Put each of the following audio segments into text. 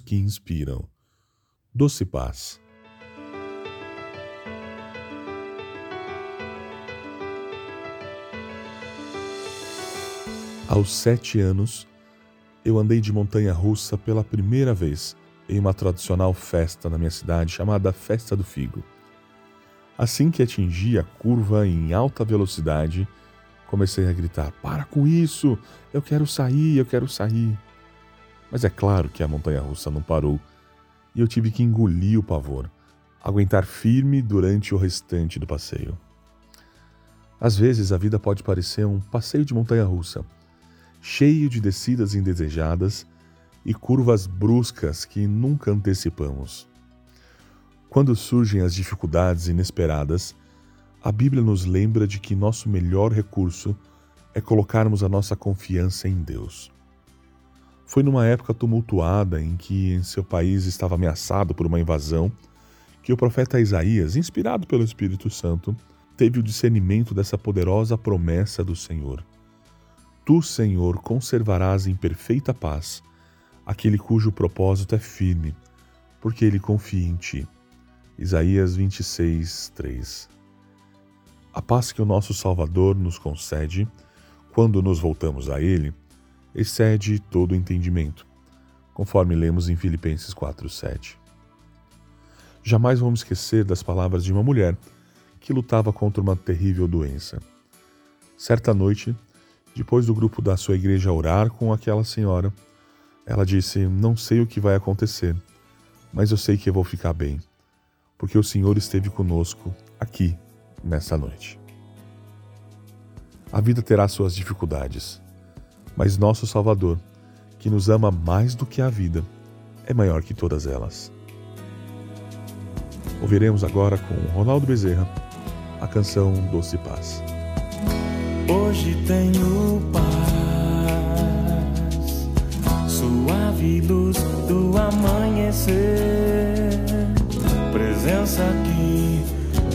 que inspiram. Doce Paz. Aos sete anos, eu andei de montanha russa pela primeira vez em uma tradicional festa na minha cidade chamada Festa do Figo. Assim que atingi a curva em alta velocidade, comecei a gritar: Para com isso! Eu quero sair, eu quero sair. Mas é claro que a montanha russa não parou e eu tive que engolir o pavor, aguentar firme durante o restante do passeio. Às vezes a vida pode parecer um passeio de montanha russa cheio de descidas indesejadas e curvas bruscas que nunca antecipamos. Quando surgem as dificuldades inesperadas, a Bíblia nos lembra de que nosso melhor recurso é colocarmos a nossa confiança em Deus. Foi numa época tumultuada em que seu país estava ameaçado por uma invasão que o profeta Isaías, inspirado pelo Espírito Santo, teve o discernimento dessa poderosa promessa do Senhor. Tu, Senhor, conservarás em perfeita paz aquele cujo propósito é firme, porque ele confia em ti. Isaías 26, 3. A paz que o nosso Salvador nos concede, quando nos voltamos a Ele, excede todo entendimento, conforme lemos em Filipenses 4, 7. Jamais vamos esquecer das palavras de uma mulher que lutava contra uma terrível doença. Certa noite, depois do grupo da sua igreja orar com aquela senhora, ela disse: Não sei o que vai acontecer, mas eu sei que eu vou ficar bem, porque o Senhor esteve conosco aqui nessa noite. A vida terá suas dificuldades, mas nosso Salvador, que nos ama mais do que a vida, é maior que todas elas. Ouviremos agora com Ronaldo Bezerra a canção Doce Paz. Hoje tenho paz, suave luz do amanhecer, presença que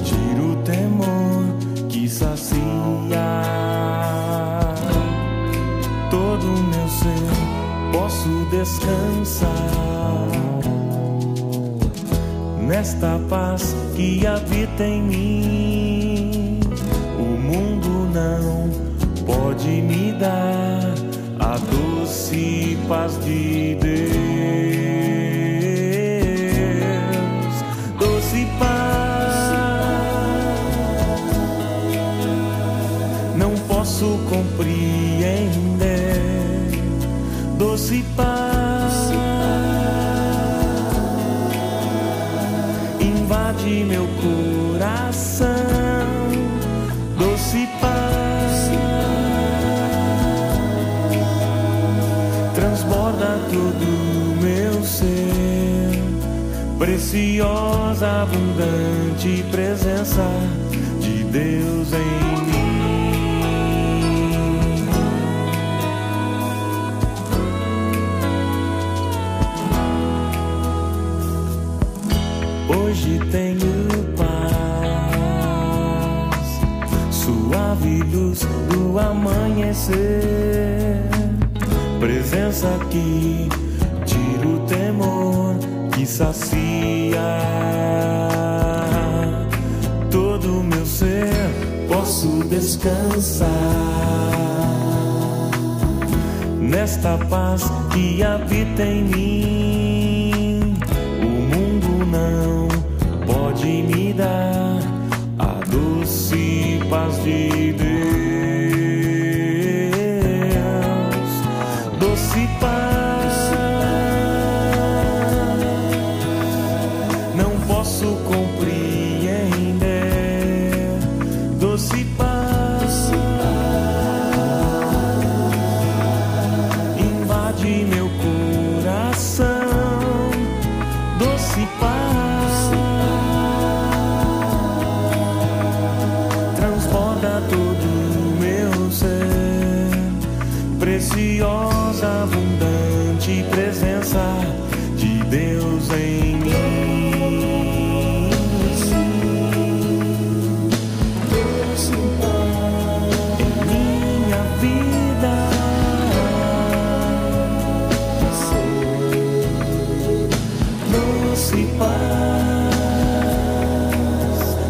tira o temor descansar nesta paz que habita em mim. O mundo não pode me dar a doce paz de Deus. Doce paz, não posso compreender. Invade meu coração. Doce paz transborda todo meu ser. Preciosa, abundante presença de Deus em mim. Hoje tenho paz, suave luz do amanhecer, presença que tira o temor que sacia todo o meu ser. Posso descansar nesta paz que habita em mim. Dar a doce paz de Deus. Doce paz, não posso compreender. preciosa, abundante presença de Deus em mim. Deus em minha vida. Doce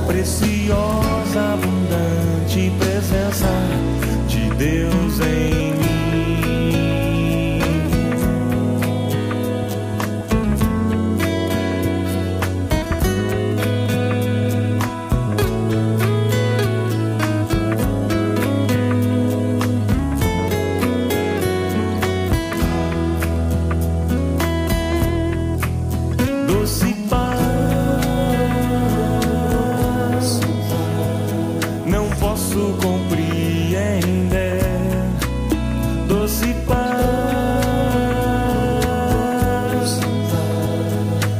preciosa, abundante presença de Deus. Posso compreender, doce paz.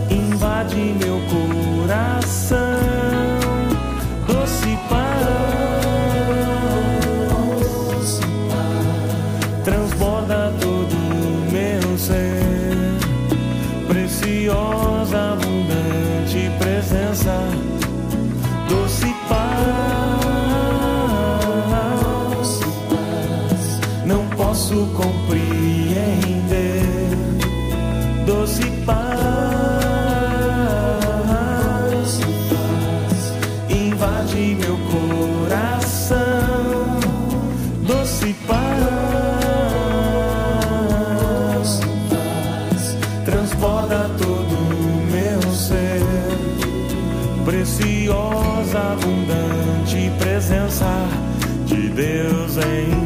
Invade meu coração, doce paz. Transborda todo meu ser preciosa, abundante presença, Deus em.